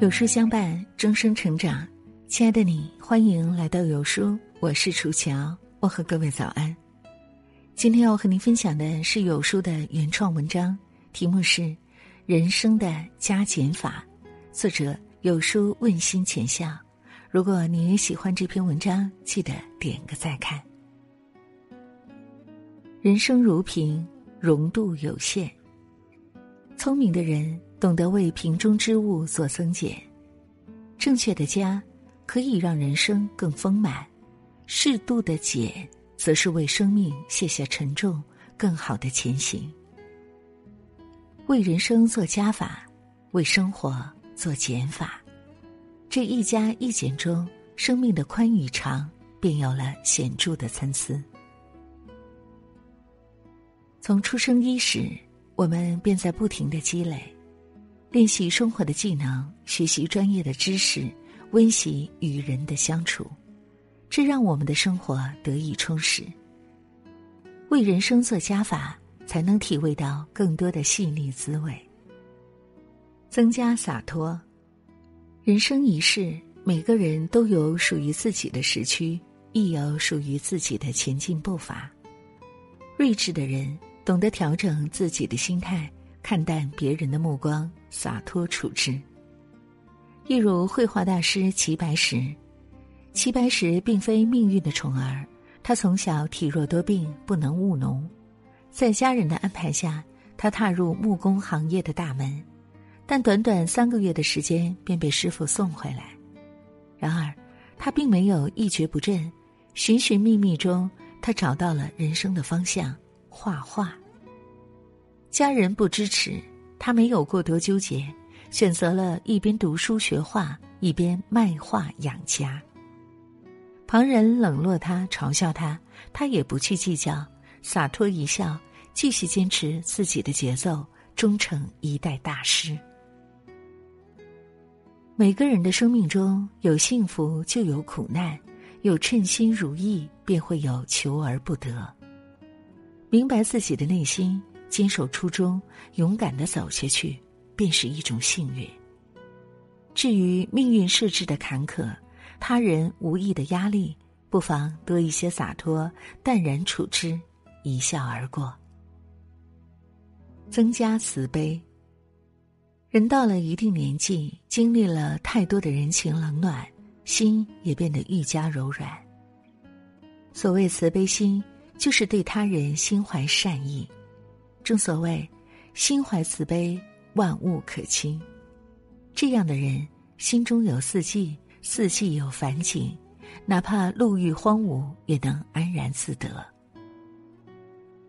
有书相伴，终生成长。亲爱的你，欢迎来到有书，我是楚乔，我和各位早安。今天要和您分享的是有书的原创文章，题目是《人生的加减法》，作者有书问心浅笑。如果你也喜欢这篇文章，记得点个再看。人生如瓶，容度有限。聪明的人。懂得为瓶中之物做增减，正确的加可以让人生更丰满，适度的减则是为生命卸下沉重，更好的前行。为人生做加法，为生活做减法，这一加一减中，生命的宽与长便有了显著的参差。从出生伊始，我们便在不停的积累。练习生活的技能，学习专业的知识，温习与人的相处，这让我们的生活得以充实。为人生做加法，才能体味到更多的细腻滋味。增加洒脱。人生一世，每个人都有属于自己的时区，亦有属于自己的前进步伐。睿智的人懂得调整自己的心态。看淡别人的目光，洒脱处之。一如绘画大师齐白石，齐白石并非命运的宠儿，他从小体弱多病，不能务农，在家人的安排下，他踏入木工行业的大门，但短短三个月的时间便被师傅送回来。然而，他并没有一蹶不振，寻寻觅觅中，他找到了人生的方向——画画。家人不支持，他没有过多纠结，选择了一边读书学画，一边卖画养家。旁人冷落他、嘲笑他，他也不去计较，洒脱一笑，继续坚持自己的节奏，终成一代大师。每个人的生命中有幸福，就有苦难；有称心如意，便会有求而不得。明白自己的内心。坚守初衷，勇敢的走下去，便是一种幸运。至于命运设置的坎坷，他人无意的压力，不妨多一些洒脱，淡然处之，一笑而过。增加慈悲。人到了一定年纪，经历了太多的人情冷暖，心也变得愈加柔软。所谓慈悲心，就是对他人心怀善意。正所谓，心怀慈悲，万物可亲。这样的人，心中有四季，四季有繁景，哪怕路遇荒芜，也能安然自得。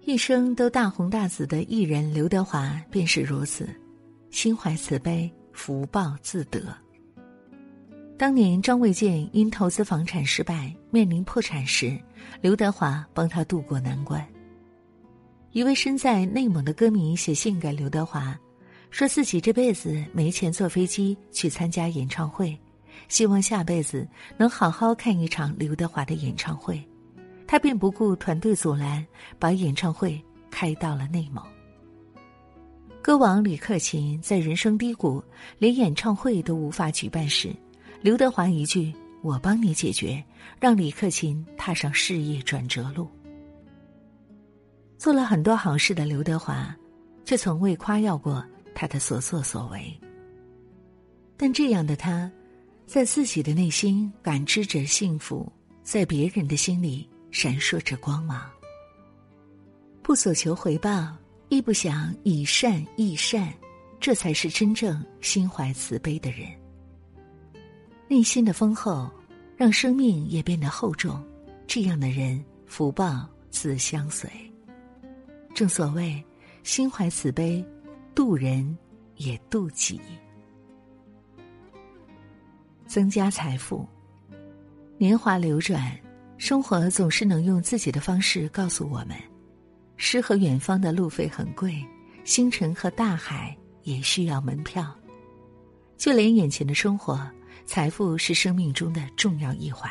一生都大红大紫的艺人刘德华便是如此，心怀慈悲，福报自得。当年张卫健因投资房产失败，面临破产时，刘德华帮他渡过难关。一位身在内蒙的歌迷写信给刘德华，说自己这辈子没钱坐飞机去参加演唱会，希望下辈子能好好看一场刘德华的演唱会。他便不顾团队阻拦，把演唱会开到了内蒙。歌王李克勤在人生低谷，连演唱会都无法举办时，刘德华一句“我帮你解决”，让李克勤踏上事业转折路。做了很多好事的刘德华，却从未夸耀过他的所作所为。但这样的他，在自己的内心感知着幸福，在别人的心里闪烁着光芒。不所求回报，亦不想以善易善，这才是真正心怀慈悲的人。内心的丰厚，让生命也变得厚重。这样的人，福报自相随。正所谓，心怀慈悲，渡人也渡己。增加财富，年华流转，生活总是能用自己的方式告诉我们：诗和远方的路费很贵，星辰和大海也需要门票。就连眼前的生活，财富是生命中的重要一环。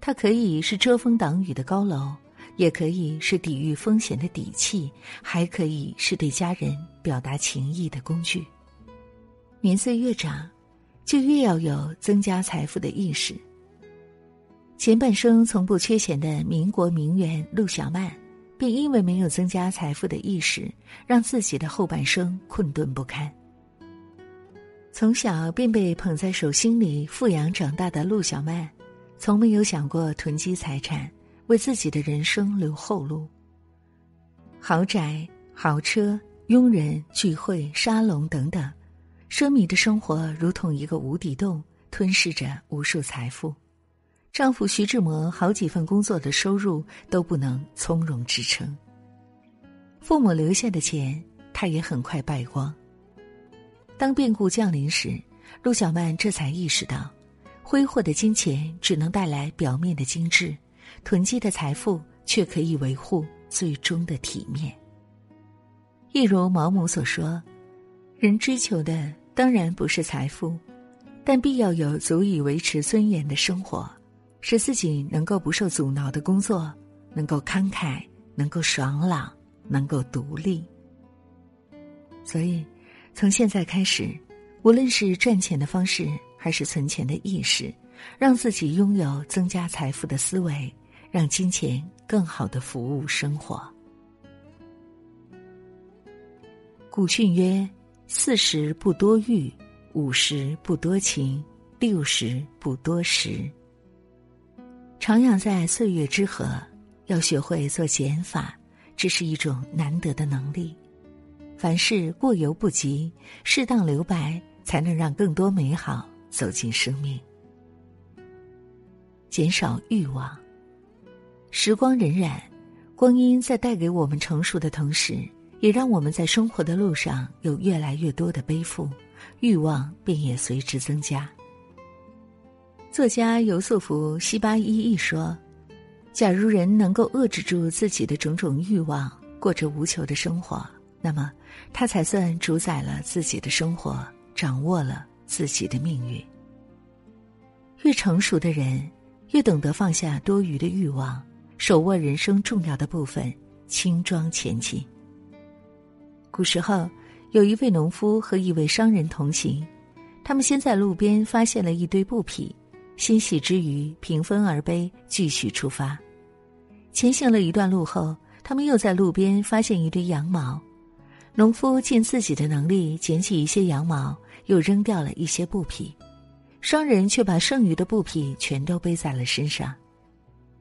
它可以是遮风挡雨的高楼。也可以是抵御风险的底气，还可以是对家人表达情谊的工具。年岁越长，就越要有增加财富的意识。前半生从不缺钱的民国名媛陆小曼，便因为没有增加财富的意识，让自己的后半生困顿不堪。从小便被捧在手心里富养长大的陆小曼，从没有想过囤积财产，为自己的人生留后路。豪宅、豪车、佣人、聚会、沙龙等等，奢靡的生活如同一个无底洞，吞噬着无数财富。丈夫徐志摩好几份工作的收入都不能从容支撑，父母留下的钱，他也很快败光。当变故降临时，陆小曼这才意识到，挥霍的金钱只能带来表面的精致，囤积的财富却可以维护最终的体面。一如毛姆所说：“人追求的当然不是财富，但必要有足以维持尊严的生活。”使自己能够不受阻挠的工作，能够慷慨，能够爽朗，能够独立。所以，从现在开始，无论是赚钱的方式，还是存钱的意识，让自己拥有增加财富的思维，让金钱更好的服务生活。古训曰：“四十不多欲，五十不多情，六十不多食。”徜徉在岁月之河，要学会做减法，这是一种难得的能力。凡事过犹不及，适当留白，才能让更多美好走进生命。减少欲望。时光荏苒，光阴在带给我们成熟的同时，也让我们在生活的路上有越来越多的背负，欲望便也随之增加。作家尤素福·西巴伊一说：“假如人能够遏制住自己的种种欲望，过着无求的生活，那么他才算主宰了自己的生活，掌握了自己的命运。越成熟的人，越懂得放下多余的欲望，手握人生重要的部分，轻装前进。”古时候，有一位农夫和一位商人同行，他们先在路边发现了一堆布匹。欣喜之余，平分而悲，继续出发。前行了一段路后，他们又在路边发现一堆羊毛。农夫尽自己的能力捡起一些羊毛，又扔掉了一些布匹。商人却把剩余的布匹全都背在了身上。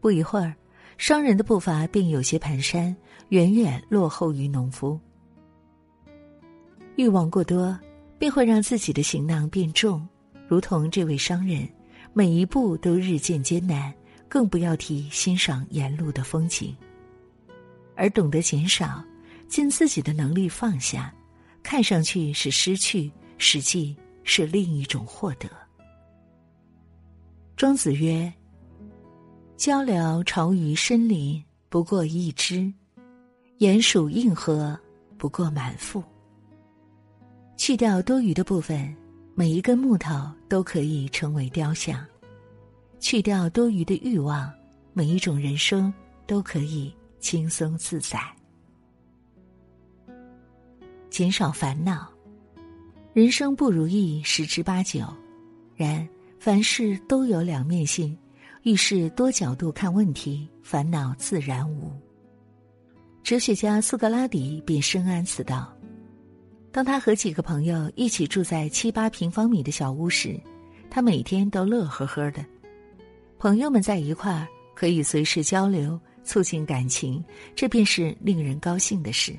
不一会儿，商人的步伐便有些蹒跚，远远落后于农夫。欲望过多，便会让自己的行囊变重，如同这位商人。每一步都日渐艰难，更不要提欣赏沿路的风景。而懂得减少，尽自己的能力放下，看上去是失去，实际是另一种获得。庄子曰：“鹪鹩巢于深林，不过一枝；鼹鼠应河，不过满腹。”去掉多余的部分。每一根木头都可以成为雕像，去掉多余的欲望，每一种人生都可以轻松自在。减少烦恼，人生不如意十之八九，然凡事都有两面性，遇事多角度看问题，烦恼自然无。哲学家苏格拉底便深谙此道。当他和几个朋友一起住在七八平方米的小屋时，他每天都乐呵呵的。朋友们在一块儿可以随时交流，促进感情，这便是令人高兴的事。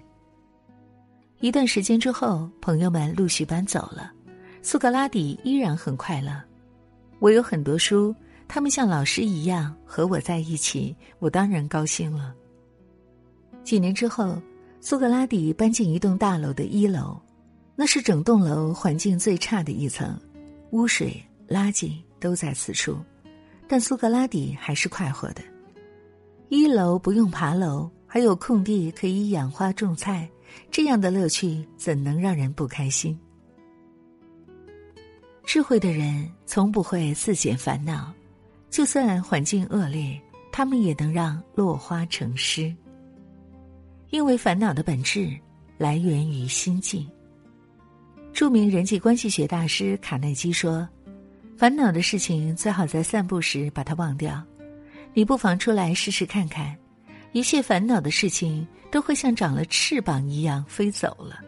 一段时间之后，朋友们陆续搬走了，苏格拉底依然很快乐。我有很多书，他们像老师一样和我在一起，我当然高兴了。几年之后，苏格拉底搬进一栋大楼的一楼。那是整栋楼环境最差的一层，污水、垃圾都在此处，但苏格拉底还是快活的。一楼不用爬楼，还有空地可以养花种菜，这样的乐趣怎能让人不开心？智慧的人从不会自减烦恼，就算环境恶劣，他们也能让落花成诗。因为烦恼的本质来源于心境。著名人际关系学大师卡耐基说：“烦恼的事情最好在散步时把它忘掉。你不妨出来试试看看，一切烦恼的事情都会像长了翅膀一样飞走了。”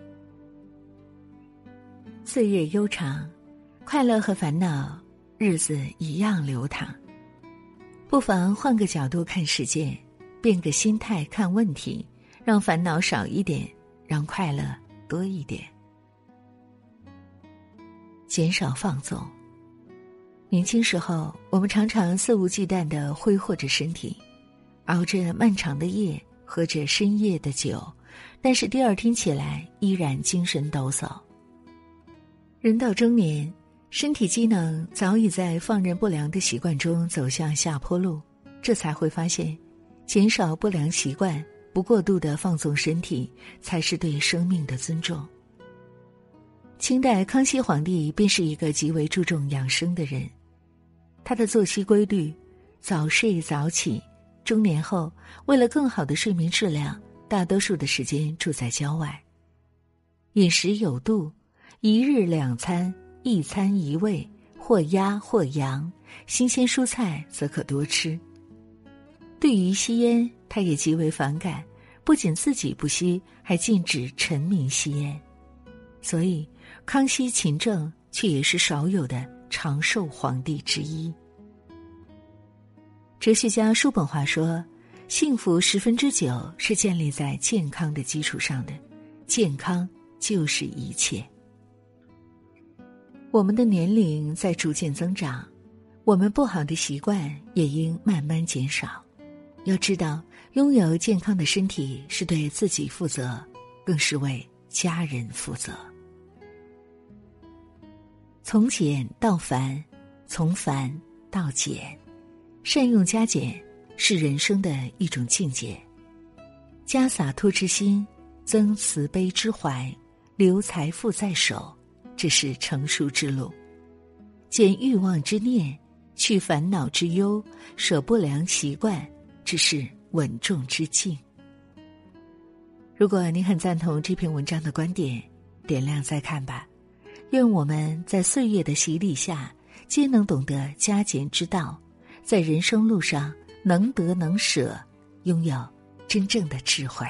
岁月悠长，快乐和烦恼日子一样流淌。不妨换个角度看世界，变个心态看问题，让烦恼少一点，让快乐多一点。减少放纵。年轻时候，我们常常肆无忌惮的挥霍着身体，熬着漫长的夜，喝着深夜的酒，但是第二天起来依然精神抖擞。人到中年，身体机能早已在放任不良的习惯中走向下坡路，这才会发现，减少不良习惯，不过度的放纵身体，才是对生命的尊重。清代康熙皇帝便是一个极为注重养生的人，他的作息规律，早睡早起，中年后为了更好的睡眠质量，大多数的时间住在郊外，饮食有度。一日两餐，一餐一味，或鸭或羊，新鲜蔬菜则可多吃。对于吸烟，他也极为反感，不仅自己不吸，还禁止臣民吸烟。所以，康熙勤政却也是少有的长寿皇帝之一。哲学家叔本华说：“幸福十分之九是建立在健康的基础上的，健康就是一切。”我们的年龄在逐渐增长，我们不好的习惯也应慢慢减少。要知道，拥有健康的身体是对自己负责，更是为家人负责。从简到繁，从繁到简，善用加减是人生的一种境界。加洒脱之心，增慈悲之怀，留财富在手。这是成熟之路，减欲望之念，去烦恼之忧，舍不良习惯，这是稳重之境。如果你很赞同这篇文章的观点，点亮再看吧。愿我们在岁月的洗礼下，皆能懂得加减之道，在人生路上能得能舍，拥有真正的智慧。